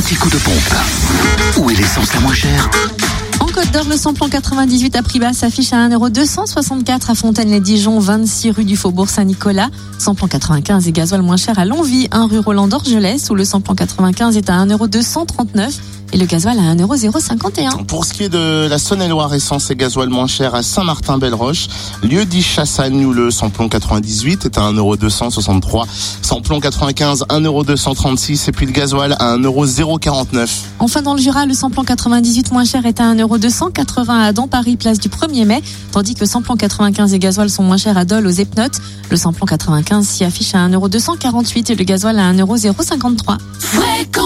petit coup de pompe. Où est l'essence la moins chère En Côte d'Or, le samplon 98 à prix bas s'affiche à 1,264€ à Fontaine-les-Dijon, 26 rue du Faubourg Saint-Nicolas. Samplon 95 et gasoil moins cher à Longwy, 1 rue Roland d'Orgelès, où le samplon 95 est à 1,239€ et le gasoil à 1,051€. Pour ce qui est de la Saône-et-Loire, essence et gasoil moins cher à Saint-Martin-Belle-Roche, lieu dit Chassagne où le samplon 98 est à 1,263€, samplon 95 1,236€ et puis le gasoil à 1,049€. Enfin, dans le Jura, le samplon 98 moins cher est à 1,280€ à Dans Paris, place du 1er mai, tandis que le samplon 95 et gasoil sont moins chers à Dole, aux Epnotes. Le samplon 95 s'y affiche à 1,248€ et le gasoil à 1,053€. Fréquence Plus